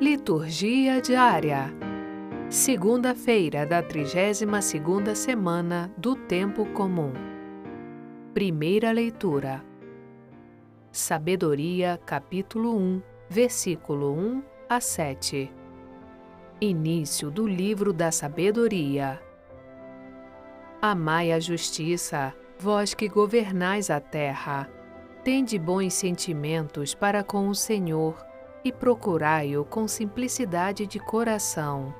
Liturgia diária. Segunda-feira da 32ª semana do tempo comum. Primeira leitura. Sabedoria, capítulo 1, versículo 1 a 7. Início do livro da sabedoria. Amai a justiça, vós que governais a terra. Tende bons sentimentos para com o Senhor e procurai-o com simplicidade de coração.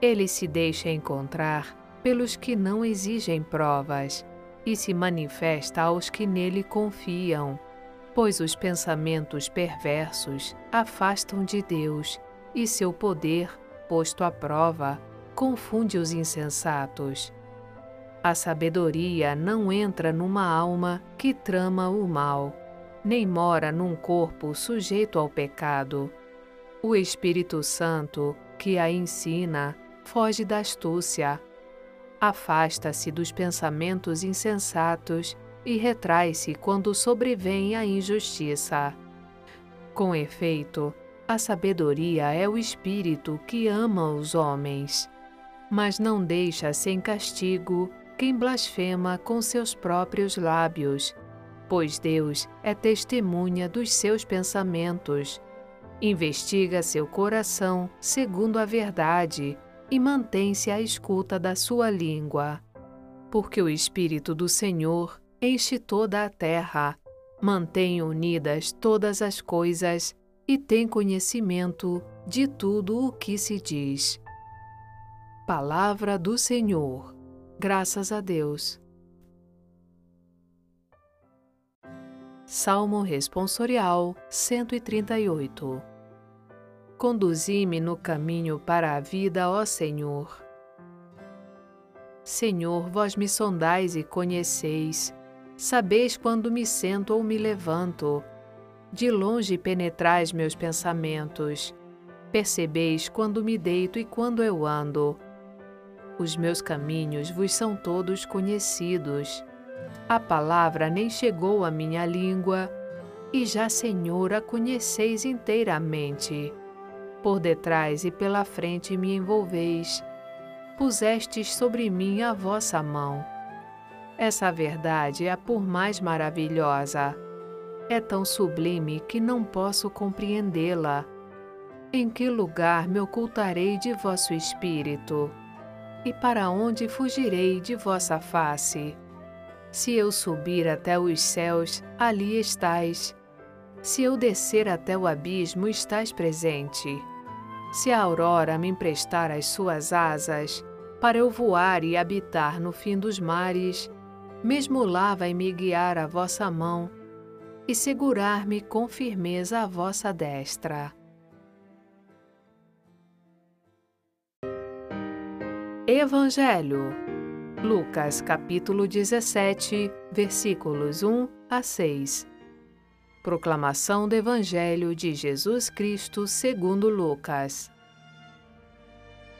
Ele se deixa encontrar pelos que não exigem provas e se manifesta aos que nele confiam, pois os pensamentos perversos afastam de Deus e seu poder, posto à prova, confunde os insensatos. A sabedoria não entra numa alma que trama o mal nem mora num corpo sujeito ao pecado. O Espírito Santo, que a ensina, foge da astúcia, afasta-se dos pensamentos insensatos e retrai-se quando sobrevém a injustiça. Com efeito, a sabedoria é o espírito que ama os homens, mas não deixa sem castigo quem blasfema com seus próprios lábios pois Deus é testemunha dos seus pensamentos. Investiga seu coração segundo a verdade e mantém-se à escuta da sua língua. Porque o Espírito do Senhor enche toda a terra, mantém unidas todas as coisas e tem conhecimento de tudo o que se diz. Palavra do Senhor. Graças a Deus. Salmo Responsorial 138 Conduzi-me no caminho para a vida, ó Senhor. Senhor, vós me sondais e conheceis, sabeis quando me sento ou me levanto. De longe penetrais meus pensamentos, percebeis quando me deito e quando eu ando. Os meus caminhos vos são todos conhecidos a palavra nem chegou à minha língua, e já, Senhor, a conheceis inteiramente. Por detrás e pela frente me envolveis, pusestes sobre mim a vossa mão. Essa verdade é a por mais maravilhosa. É tão sublime que não posso compreendê-la. Em que lugar me ocultarei de vosso espírito? E para onde fugirei de vossa face? Se eu subir até os céus, ali estais. Se eu descer até o abismo, estás presente. Se a aurora me emprestar as suas asas, para eu voar e habitar no fim dos mares, mesmo lá vai me guiar a vossa mão e segurar-me com firmeza a vossa destra. Evangelho Lucas capítulo 17, versículos 1 a 6. Proclamação do Evangelho de Jesus Cristo segundo Lucas.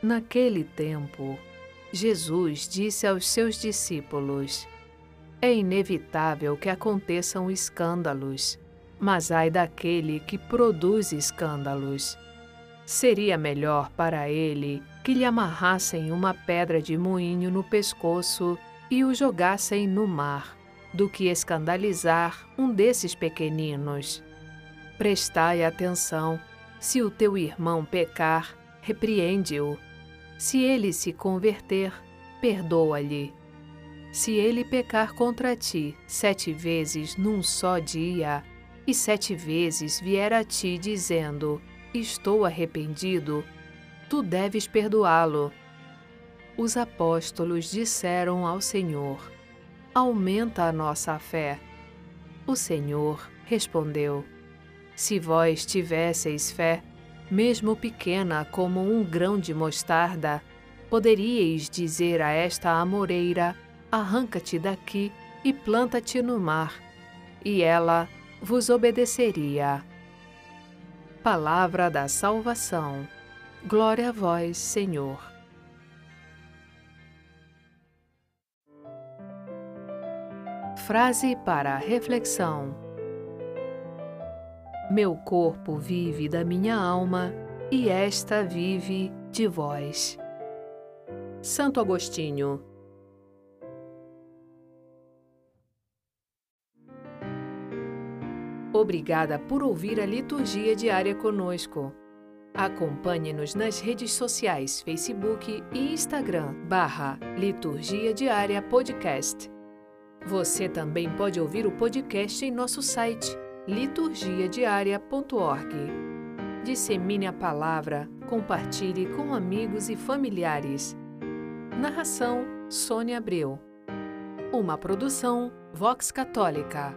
Naquele tempo, Jesus disse aos seus discípulos: É inevitável que aconteçam escândalos, mas ai daquele que produz escândalos. Seria melhor para ele que lhe amarrassem uma pedra de moinho no pescoço e o jogassem no mar, do que escandalizar um desses pequeninos. Prestai atenção: se o teu irmão pecar, repreende-o. Se ele se converter, perdoa-lhe. Se ele pecar contra ti sete vezes num só dia, e sete vezes vier a ti dizendo: Estou arrependido, tu deves perdoá-lo. Os apóstolos disseram ao Senhor: Aumenta a nossa fé. O Senhor respondeu: Se vós tivesseis fé, mesmo pequena como um grão de mostarda, poderíeis dizer a esta amoreira: Arranca-te daqui e planta-te no mar, e ela vos obedeceria. Palavra da Salvação. Glória a vós, Senhor. Frase para reflexão: Meu corpo vive da minha alma e esta vive de vós. Santo Agostinho Obrigada por ouvir a liturgia diária conosco. Acompanhe-nos nas redes sociais Facebook e Instagram barra Liturgia Diária Podcast. Você também pode ouvir o podcast em nosso site liturgiadiaria.org. Dissemine a palavra, compartilhe com amigos e familiares. Narração Sônia Abreu. Uma produção Vox Católica.